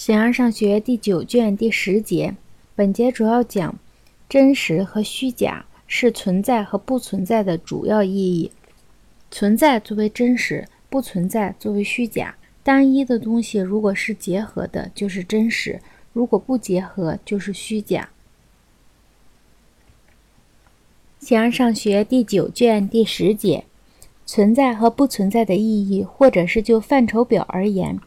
形而上学第九卷第十节，本节主要讲真实和虚假是存在和不存在的主要意义。存在作为真实，不存在作为虚假。单一的东西如果是结合的，就是真实；如果不结合，就是虚假。形而上学第九卷第十节，存在和不存在的意义，或者是就范畴表而言。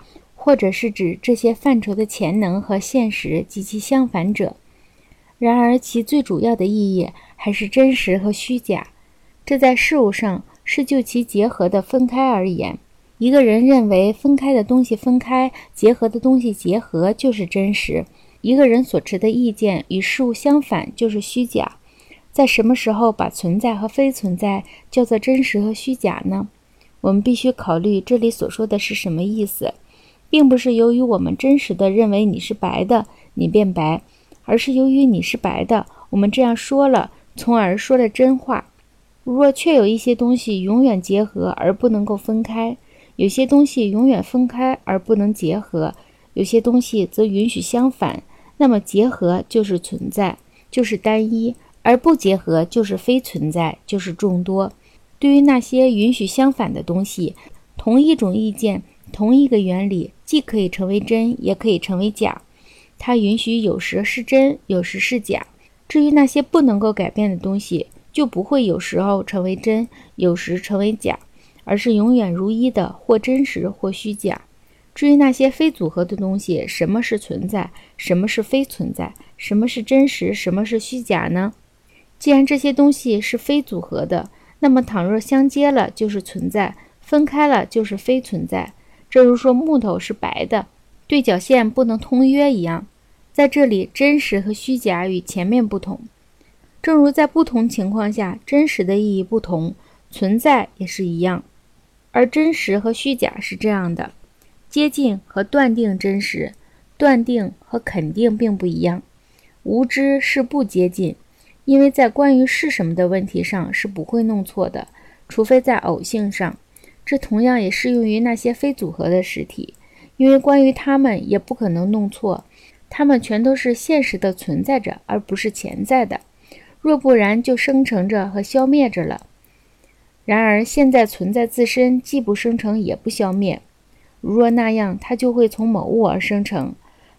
或者是指这些范畴的潜能和现实及其相反者。然而，其最主要的意义还是真实和虚假。这在事物上是就其结合的分开而言。一个人认为分开的东西分开，结合的东西结合就是真实。一个人所持的意见与事物相反就是虚假。在什么时候把存在和非存在叫做真实和虚假呢？我们必须考虑这里所说的是什么意思。并不是由于我们真实的认为你是白的，你变白，而是由于你是白的，我们这样说了，从而说了真话。若确有一些东西永远结合而不能够分开，有些东西永远分开而不能结合，有些东西则允许相反，那么结合就是存在，就是单一；而不结合就是非存在，就是众多。对于那些允许相反的东西，同一种意见。同一个原理，既可以成为真，也可以成为假。它允许有时是真，有时是假。至于那些不能够改变的东西，就不会有时候成为真，有时成为假，而是永远如一的，或真实，或虚假。至于那些非组合的东西，什么是存在，什么是非存在，什么是真实，什么是虚假呢？既然这些东西是非组合的，那么倘若相接了就是存在，分开了就是非存在。正如说木头是白的，对角线不能通约一样，在这里真实和虚假与前面不同。正如在不同情况下真实的意义不同，存在也是一样。而真实和虚假是这样的：接近和断定真实，断定和肯定并不一样。无知是不接近，因为在关于是什么的问题上是不会弄错的，除非在偶性上。这同样也适用于那些非组合的实体，因为关于它们也不可能弄错，它们全都是现实的存在着，而不是潜在的。若不然，就生成着和消灭着了。然而，现在存在自身既不生成也不消灭。如若那样，它就会从某物而生成。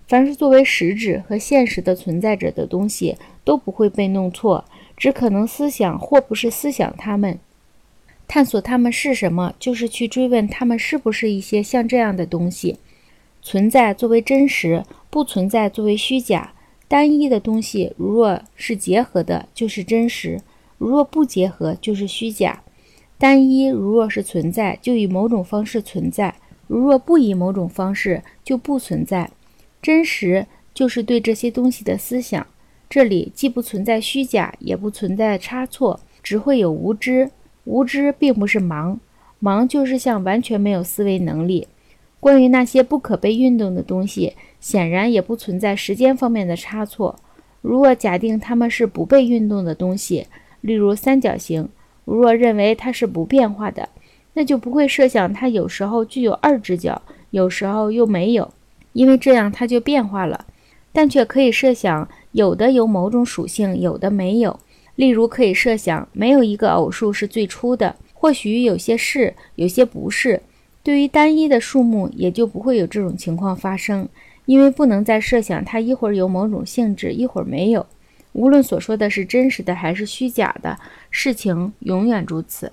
凡是作为实质和现实的存在着的东西，都不会被弄错，只可能思想或不是思想它们。探索它们是什么，就是去追问它们是不是一些像这样的东西存在作为真实，不存在作为虚假。单一的东西如若是结合的，就是真实；如若不结合，就是虚假。单一如若是存在，就以某种方式存在；如若不以某种方式，就不存在。真实就是对这些东西的思想。这里既不存在虚假，也不存在差错，只会有无知。无知并不是盲，盲就是像完全没有思维能力。关于那些不可被运动的东西，显然也不存在时间方面的差错。如果假定它们是不被运动的东西，例如三角形，如若认为它是不变化的，那就不会设想它有时候具有二只脚，有时候又没有，因为这样它就变化了。但却可以设想有的有某种属性，有的没有。例如，可以设想没有一个偶数是最初的，或许有些是，有些不是。对于单一的数目，也就不会有这种情况发生，因为不能再设想它一会儿有某种性质，一会儿没有。无论所说的是真实的还是虚假的，事情永远如此。